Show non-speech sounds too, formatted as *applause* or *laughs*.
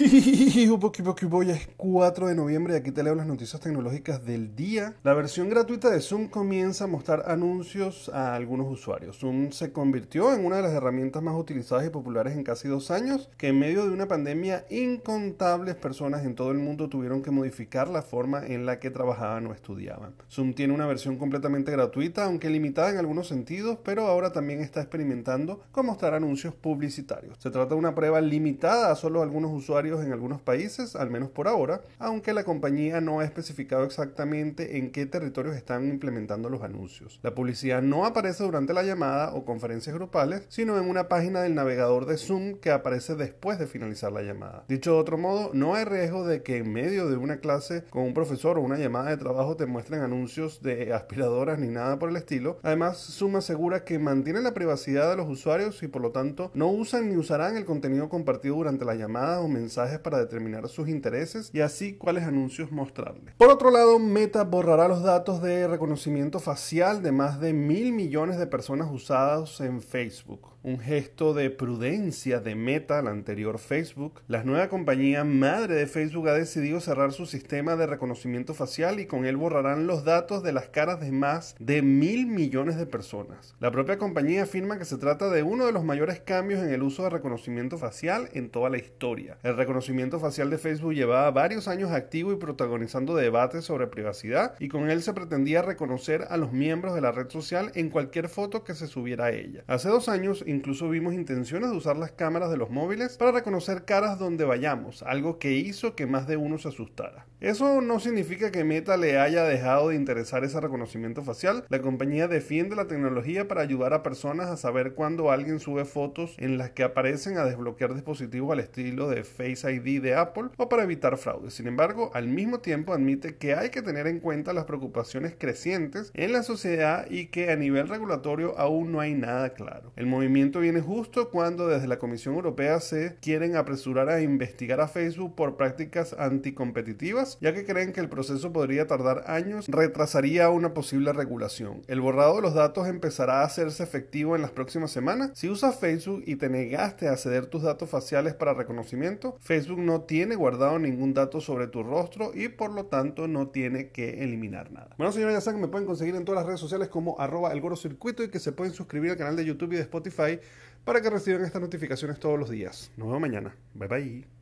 *laughs* Hoy es 4 de noviembre y aquí te leo las noticias tecnológicas del día. La versión gratuita de Zoom comienza a mostrar anuncios a algunos usuarios. Zoom se convirtió en una de las herramientas más utilizadas y populares en casi dos años, que en medio de una pandemia incontables personas en todo el mundo tuvieron que modificar la forma en la que trabajaban o estudiaban. Zoom tiene una versión completamente gratuita, aunque limitada en algunos sentidos, pero ahora también está experimentando con mostrar anuncios publicitarios. Se trata de una prueba limitada a solo algunos usuarios en algunos países, al menos por ahora, aunque la compañía no ha especificado exactamente en qué territorios están implementando los anuncios. La publicidad no aparece durante la llamada o conferencias grupales, sino en una página del navegador de Zoom que aparece después de finalizar la llamada. Dicho de otro modo, no hay riesgo de que en medio de una clase con un profesor o una llamada de trabajo te muestren anuncios de aspiradoras ni nada por el estilo. Además, Zoom asegura que mantiene la privacidad de los usuarios y por lo tanto no usan ni usarán el contenido compartido durante la llamada o mensaje para determinar sus intereses y así cuáles anuncios mostrarle. Por otro lado, Meta borrará los datos de reconocimiento facial de más de mil millones de personas usadas en Facebook. Un gesto de prudencia de Meta, la anterior Facebook. La nueva compañía madre de Facebook ha decidido cerrar su sistema de reconocimiento facial y con él borrarán los datos de las caras de más de mil millones de personas. La propia compañía afirma que se trata de uno de los mayores cambios en el uso de reconocimiento facial en toda la historia. El reconocimiento facial de Facebook llevaba varios años activo y protagonizando debates sobre privacidad y con él se pretendía reconocer a los miembros de la red social en cualquier foto que se subiera a ella. Hace dos años incluso vimos intenciones de usar las cámaras de los móviles para reconocer caras donde vayamos, algo que hizo que más de uno se asustara. Eso no significa que Meta le haya dejado de interesar ese reconocimiento facial. La compañía defiende la tecnología para ayudar a personas a saber cuando alguien sube fotos en las que aparecen a desbloquear dispositivos al estilo de Facebook ID de Apple o para evitar fraude. Sin embargo, al mismo tiempo admite que hay que tener en cuenta las preocupaciones crecientes en la sociedad y que a nivel regulatorio aún no hay nada claro. El movimiento viene justo cuando desde la Comisión Europea se quieren apresurar a investigar a Facebook por prácticas anticompetitivas, ya que creen que el proceso podría tardar años, retrasaría una posible regulación. El borrado de los datos empezará a hacerse efectivo en las próximas semanas. Si usas Facebook y te negaste a ceder tus datos faciales para reconocimiento, Facebook no tiene guardado ningún dato sobre tu rostro y por lo tanto no tiene que eliminar nada. Bueno, señores, ya saben que me pueden conseguir en todas las redes sociales como arroba el y que se pueden suscribir al canal de YouTube y de Spotify para que reciban estas notificaciones todos los días. Nos vemos mañana. Bye bye.